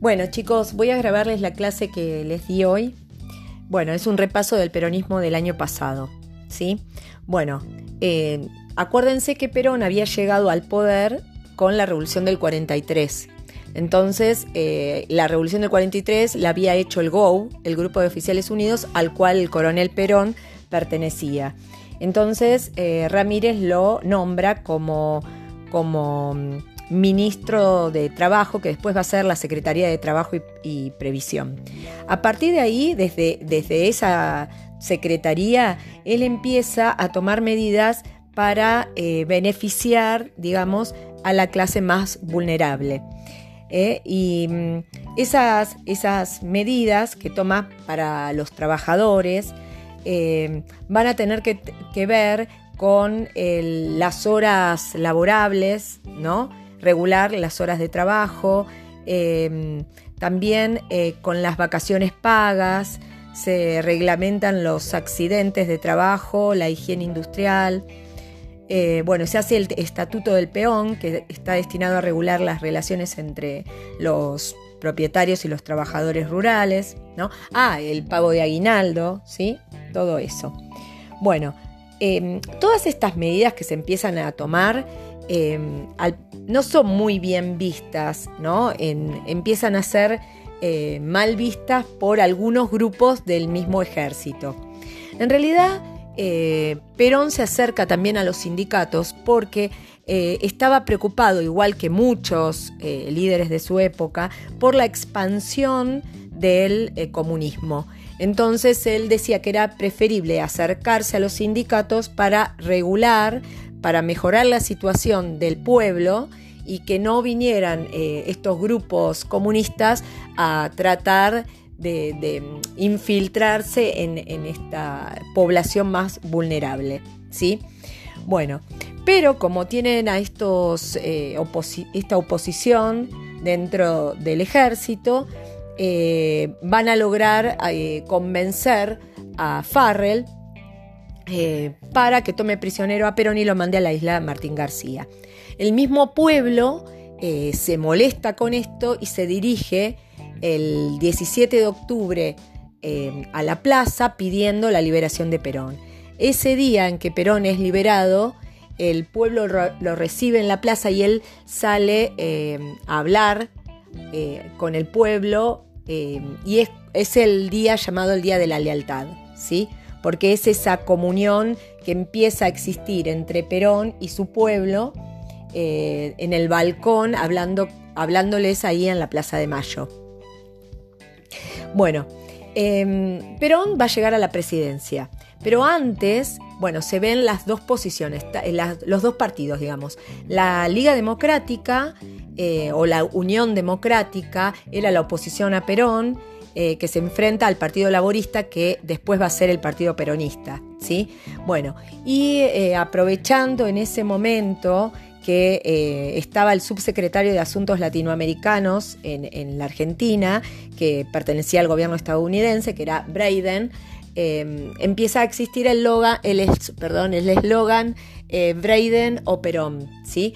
Bueno chicos, voy a grabarles la clase que les di hoy. Bueno, es un repaso del peronismo del año pasado. ¿sí? Bueno, eh, acuérdense que Perón había llegado al poder con la revolución del 43. Entonces, eh, la revolución del 43 la había hecho el GO, el Grupo de Oficiales Unidos, al cual el coronel Perón pertenecía. Entonces, eh, Ramírez lo nombra como, como ministro de Trabajo, que después va a ser la Secretaría de Trabajo y, Previsión. A partir de ahí, desde, desde esa secretaría, él empieza a tomar medidas para eh, beneficiar, digamos, a la clase más vulnerable. ¿eh? y mm, esas, esas, medidas que toma para los trabajadores eh, van a tener que, ver con las horas laborables, ¿no? Regular las horas de trabajo, em, también eh, con las vacaciones pagas, se reglamentan los accidentes de trabajo, la higiene industrial. Eh, bueno, se hace el estatuto del peón, que está destinado a regular las relaciones entre los propietarios y los trabajadores rurales, ¿no? Ah, el pago de aguinaldo, ¿sí? Todo eso. Bueno, em, todas estas medidas que se empiezan a tomar em, no son muy bien vistas, ¿no? empiezan a ser eh, mal vistas por algunos grupos del mismo ejército. En realidad, eh, Perón se acerca también a los sindicatos porque eh, estaba preocupado, igual que muchos líderes de su época, por la expansión del comunismo. Entonces él decía que era preferible acercarse a los sindicatos para regular para mejorar la situación del pueblo y que no vinieran eh, estos grupos comunistas a tratar de, infiltrarse en, esta población más vulnerable. ¿sí? Bueno, pero como tienen a estos, eh, esta oposición dentro del ejército, eh, van a lograr convencer a Farrell eh, para que tome prisionero a Perón y lo mande a la isla Martín García. El mismo pueblo eh, se molesta con esto y se dirige el 17 de octubre eh, a la plaza pidiendo la liberación de Perón. Ese día en que Perón es liberado, el pueblo lo recibe en la plaza y él sale a hablar con el pueblo y es, es, el día llamado el Día de la Lealtad. ¿sí? Porque es esa comunión que empieza a existir entre Perón y su pueblo eh, en el balcón hablando, hablándoles ahí en la Plaza de Mayo. Bueno, em, Perón va a llegar a la presidencia, pero antes, bueno, se ven las dos posiciones, los dos partidos, digamos. La Liga Democrática eh, o la Unión Democrática era la oposición a Perón eh, que se enfrenta al Partido Laborista que después va a ser el Partido Peronista. ¿sí? Bueno, y eh, aprovechando en ese momento que eh, estaba el subsecretario de Asuntos Latinoamericanos en, la Argentina, que pertenecía al gobierno estadounidense, que era Braden, empieza a existir el eslogan el, o Perón. ¿sí?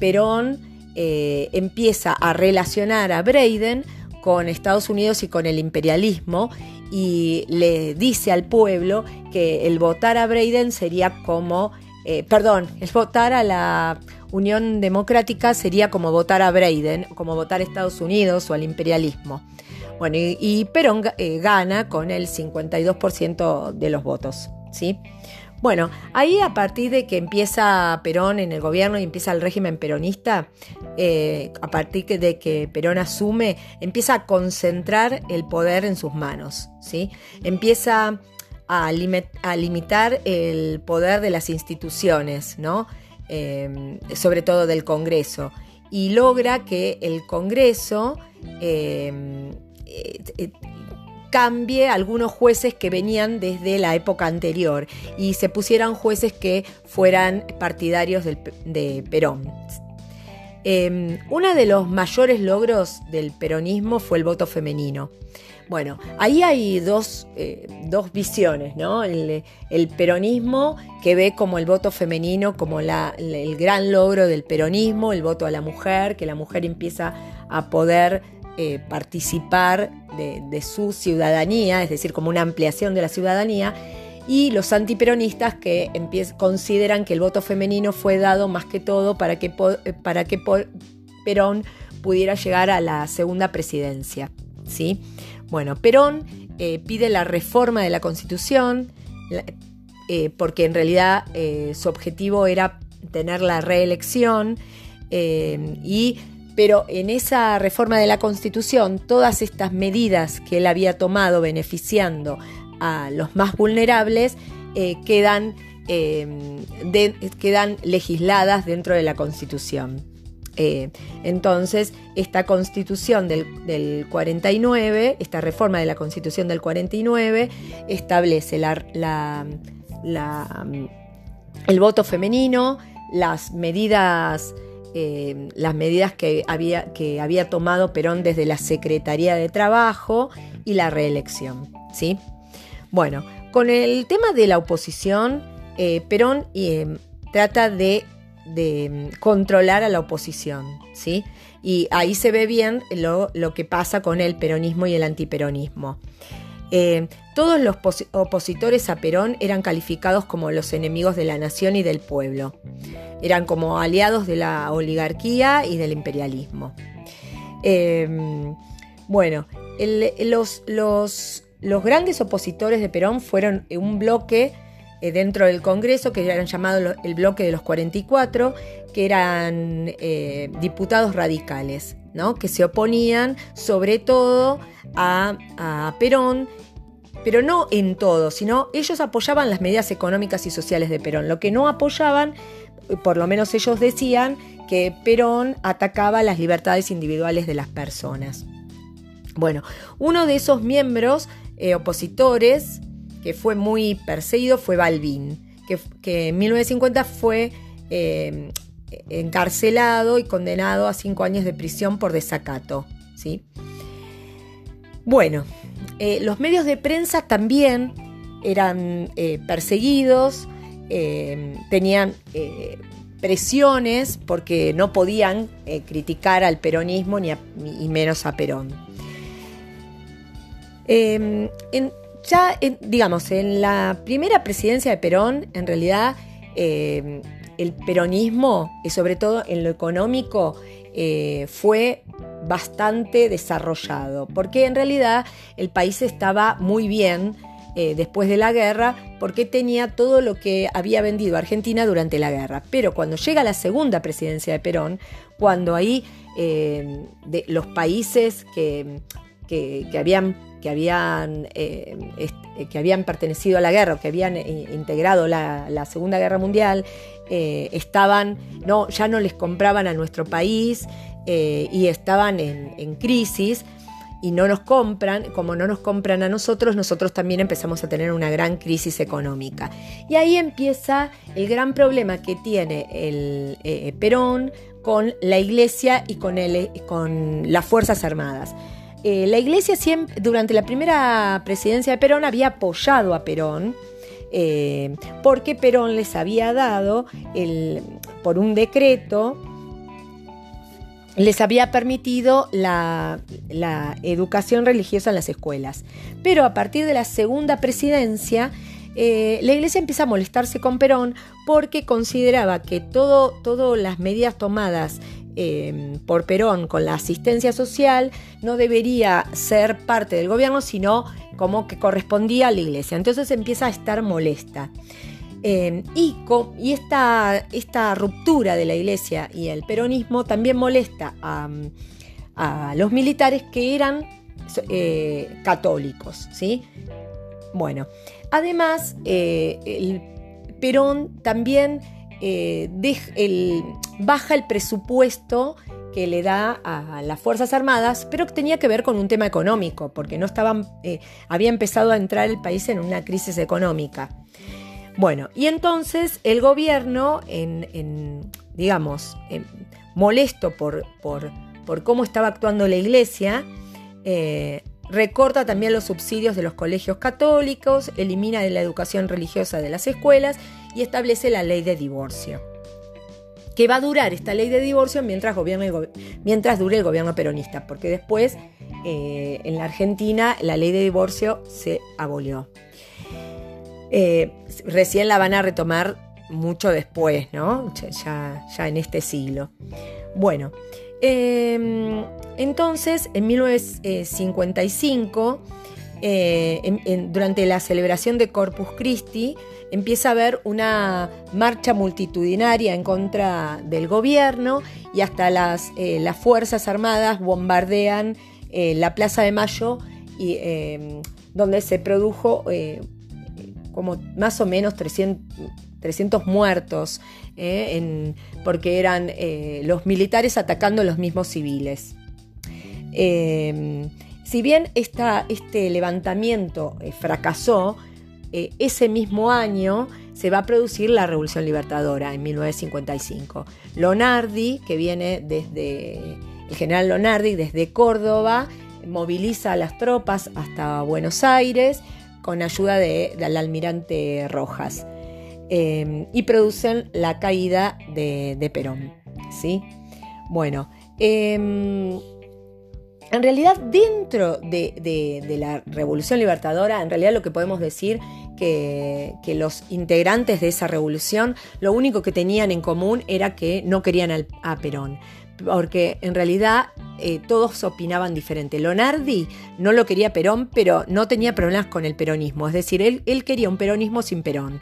Perón empieza a relacionar a Braden con Estados Unidos y con el imperialismo y le dice al pueblo que el votar a Braden sería como, eh, perdón, el votar a la Unión Democrática sería como votar a Braden, como votar a Estados Unidos o al imperialismo. Bueno, y, Perón eh, gana con el 52% de los votos, ¿sí? Bueno, ahí a partir de que empieza Perón en el gobierno y empieza el régimen peronista, eh, a partir de que Perón asume, empieza a concentrar el poder en sus manos, ¿sí? Empieza a, limitar el poder de las instituciones, ¿no? Em, sobre todo del Congreso, y logra que el Congreso eh, cambie algunos jueces que venían desde la época anterior y se pusieran jueces que fueran partidarios de Perón. Em, uno de los mayores logros del peronismo fue el voto femenino. Bueno, ahí hay dos, eh, visiones, ¿no? El, peronismo que ve como el voto femenino como el gran logro del peronismo, el voto a la mujer, que la mujer empieza a poder eh, participar de, su ciudadanía, es decir, como una ampliación de la ciudadanía, y los antiperonistas que consideran que el voto femenino fue dado más que todo para que, para que Perón pudiera llegar a la segunda presidencia. ¿sí? Bueno, Perón eh, pide la reforma de la Constitución, eh, porque en realidad eh, su objetivo era tener la reelección, y, pero en esa reforma de la Constitución, todas estas medidas que él había tomado beneficiando a los más vulnerables quedan, quedan legisladas dentro de la Constitución. Eh, entonces, esta constitución del, 49, esta reforma de la constitución del 49, establece el voto femenino, las medidas, eh, las medidas que, había, que había tomado Perón desde la Secretaría de Trabajo y la reelección. ¿sí? Bueno, con el tema de la oposición, eh, Perón trata de de mm, controlar a la oposición, ¿sí? Y ahí se ve bien lo, que pasa con el peronismo y el antiperonismo. Eh, todos los opositores a Perón eran calificados como los enemigos de la nación y del pueblo. Eran como aliados de la oligarquía y del imperialismo. Em, bueno, los, los, los grandes opositores de Perón fueron un bloque dentro del Congreso, que eran llamados el bloque de los 44, que eran eh, diputados radicales, ¿no? que se oponían sobre todo a, Perón, pero no en todo, sino ellos apoyaban las medidas económicas y sociales de Perón. Lo que no apoyaban, por lo menos ellos decían, que Perón atacaba las libertades individuales de las personas. Bueno, uno de esos miembros eh, opositores que fue muy perseguido fue Balbín, que, en 1950 fue eh, encarcelado y condenado a cinco años de prisión por desacato. ¿sí? Bueno, eh, los medios de prensa también eran eh, perseguidos, tenían presiones porque no podían criticar al peronismo ni, menos a Perón. Ya, digamos, en la primera presidencia de Perón, en realidad eh, el peronismo, y sobre todo en lo económico, eh, fue bastante desarrollado, porque en realidad el país estaba muy bien eh, después de la guerra, porque tenía todo lo que había vendido Argentina durante la guerra. Pero cuando llega la segunda presidencia de Perón, cuando ahí de los países que, que habían que habían, eh, eh, que habían pertenecido a la guerra o que habían eh, integrado la, Segunda Guerra Mundial, estaban, no, ya no les compraban a nuestro país y estaban en, crisis y no nos compran, como no nos compran a nosotros, nosotros también empezamos a tener una gran crisis económica. Y ahí empieza el gran problema que tiene el Perón con la iglesia y con, el, con las Fuerzas Armadas. Eh, la iglesia siempre, durante la primera presidencia de Perón había apoyado a Perón eh, porque Perón les había dado por un decreto les había permitido la, educación religiosa en las escuelas. Pero a partir de la segunda presidencia, eh, la iglesia empieza a molestarse con Perón porque consideraba que todas las medidas tomadas Em, por Perón con la asistencia social no debería ser parte del gobierno, sino como que correspondía a la iglesia. Entonces empieza a estar molesta. Em, y, esta, esta, ruptura de la iglesia y el peronismo también molesta a, los militares que eran eh, católicos. ¿sí? Bueno, además, eh, el Perón también eh, baja el presupuesto que le da a las Fuerzas Armadas, pero que tenía que ver con un tema económico, porque no estaban, eh, había empezado a entrar el país en una crisis económica. Bueno, y entonces el gobierno, digamos, molesto por, cómo estaba actuando la iglesia, eh, recorta también los subsidios de los colegios católicos, elimina la educación religiosa de las escuelas y establece la ley de divorcio que va a durar esta ley de divorcio mientras, mientras dure el gobierno peronista, porque después eh, en la Argentina la ley de divorcio se abolió. Eh, recién la van a retomar mucho después, ¿no? Ya, ya en este siglo. Bueno, em, entonces en 1955, eh, durante la celebración de Corpus Christi, empieza a haber una marcha multitudinaria en contra del gobierno y hasta las, eh, las Fuerzas Armadas bombardean eh, la Plaza de Mayo, y, em, donde se produjo eh, como más o menos 300, muertos, porque eran los militares atacando a los mismos civiles. Em, si bien este levantamiento fracasó, eh, ese mismo año se va a producir la Revolución Libertadora en 1955. Lonardi, que viene desde el general Lonardi desde Córdoba, moviliza a las tropas hasta Buenos Aires con ayuda del almirante Rojas eh, y producen la caída de, Perón. ¿sí? Bueno, em, en realidad, dentro de, la Revolución Libertadora, en realidad lo que podemos decir que, que los integrantes de esa revolución lo único que tenían en común era que no querían a Perón porque en realidad eh, todos opinaban diferente. Lonardi no lo quería Perón, pero no tenía problemas con el peronismo, es decir, él quería un peronismo sin Perón.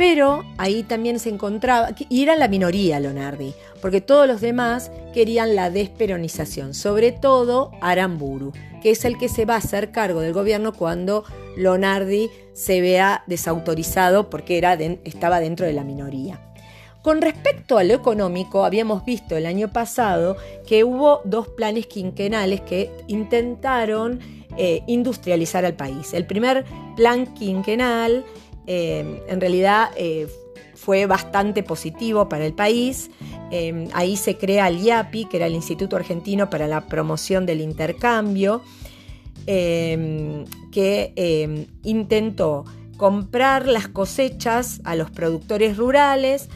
Pero ahí también se encontraba, y era la minoría Lonardi, porque todos los demás querían la desperonización, sobre todo Aramburu, que es el que se va a hacer cargo del gobierno cuando Lonardi se vea desautorizado porque era estaba dentro de la minoría. Con respecto a lo económico, habíamos visto el año pasado que hubo dos planes quinquenales que intentaron eh, industrializar al país. El primer plan quinquenal eh, en realidad eh, fue bastante positivo para el país. Eh, ahí se crea el IAPI, que era el Instituto Argentino para la Promoción del Intercambio, que intentó comprar las cosechas a los productores rurales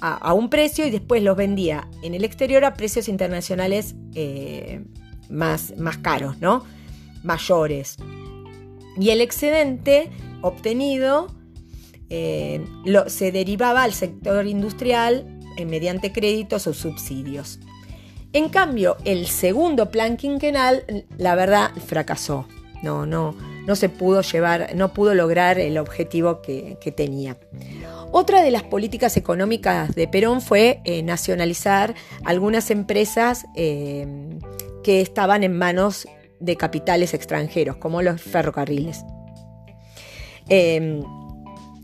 a, un precio y después los vendía en el exterior a precios internacionales más, más caros, ¿no? mayores. Y el excedente obtenido eh, se derivaba al sector industrial eh, mediante créditos o subsidios. En cambio, el segundo plan quinquenal, la verdad, fracasó. No, no, no se pudo llevar, no pudo lograr el objetivo que, tenía. Otra de las políticas económicas de Perón fue eh, nacionalizar algunas empresas que estaban en manos de capitales extranjeros, como los ferrocarriles. Em,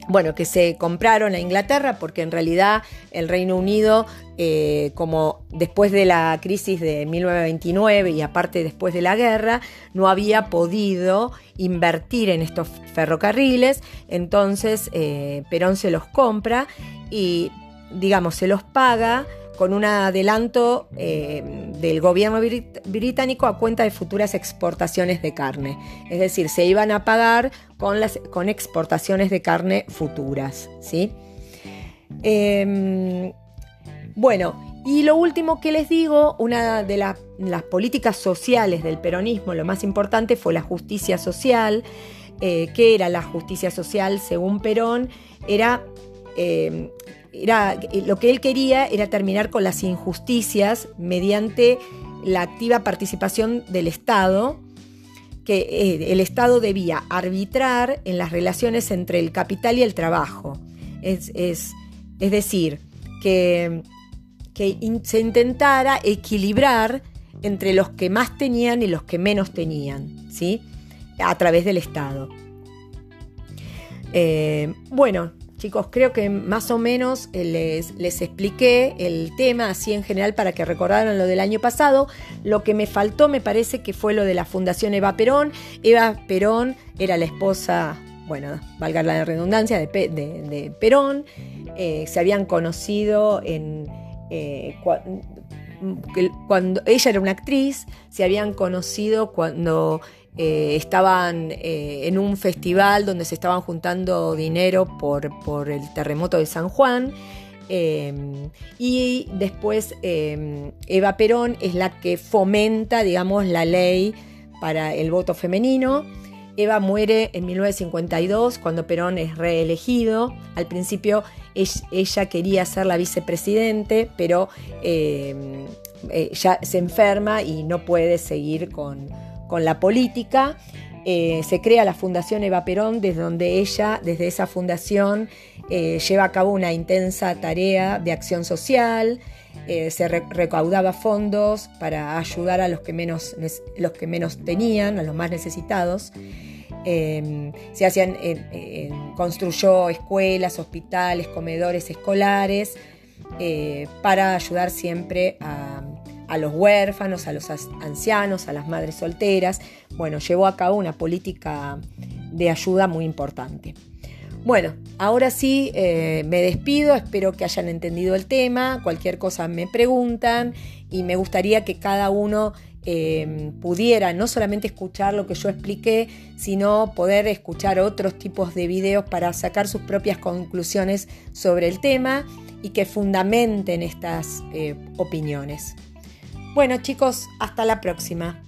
bueno, que se compraron a Inglaterra porque en realidad el Reino Unido, eh, como después de la crisis de 1929 y aparte después de la guerra, no había podido invertir en estos ferrocarriles, entonces eh, Perón se los compra y digamos se los paga con un adelanto eh, del gobierno británico a cuenta de futuras exportaciones de carne. Es decir, se iban a pagar con, las, con exportaciones de carne futuras. ¿sí? Em, bueno, y lo último que les digo, una de las políticas sociales del peronismo, lo más importante fue la justicia social. Eh, ¿Qué era la justicia social según Perón? Era em, era, lo que él quería era terminar con las injusticias mediante la activa participación del Estado, que eh, el Estado debía arbitrar en las relaciones entre el capital y el trabajo. Es, decir, que, que se intentara equilibrar entre los que más tenían y los que menos tenían, ¿sí? a través del Estado. Eh, bueno, Chicos, creo que más o menos eh, les, expliqué el tema así en general para que recordaran lo del año pasado. Lo que me faltó me parece que fue lo de la Fundación Eva Perón. Eva Perón era la esposa, bueno, valga la redundancia, de, Perón. Eh, se habían conocido en... Eh, cuando ella era una actriz, se habían conocido cuando eh, estaban eh, en un festival donde se estaban juntando dinero por, el terremoto de San Juan Em, y después em, Eva Perón es la que fomenta, digamos, la ley para el voto femenino. Eva muere en 1952 cuando Perón es reelegido. Al principio ella quería ser la vicepresidente, pero em, eh, ya se enferma y no puede seguir con, la política. Eh, se crea la Fundación Eva Perón, desde donde ella, desde esa fundación, eh, lleva a cabo una intensa tarea de acción social, se recaudaba fondos para ayudar a los que, menos, los que menos tenían, a los más necesitados. Em, se hacían, construyó escuelas, hospitales, comedores escolares para ayudar siempre a, a los huérfanos, a los ancianos, a las madres solteras. Bueno, llevó a cabo una política de ayuda muy importante. Bueno, ahora sí eh, me despido, espero que hayan entendido el tema, cualquier cosa me preguntan y me gustaría que cada uno eh, pudiera no solamente escuchar lo que yo expliqué, sino poder escuchar otros tipos de videos para sacar sus propias conclusiones sobre el tema y que fundamenten estas eh, opiniones. Bueno chicos, hasta la próxima.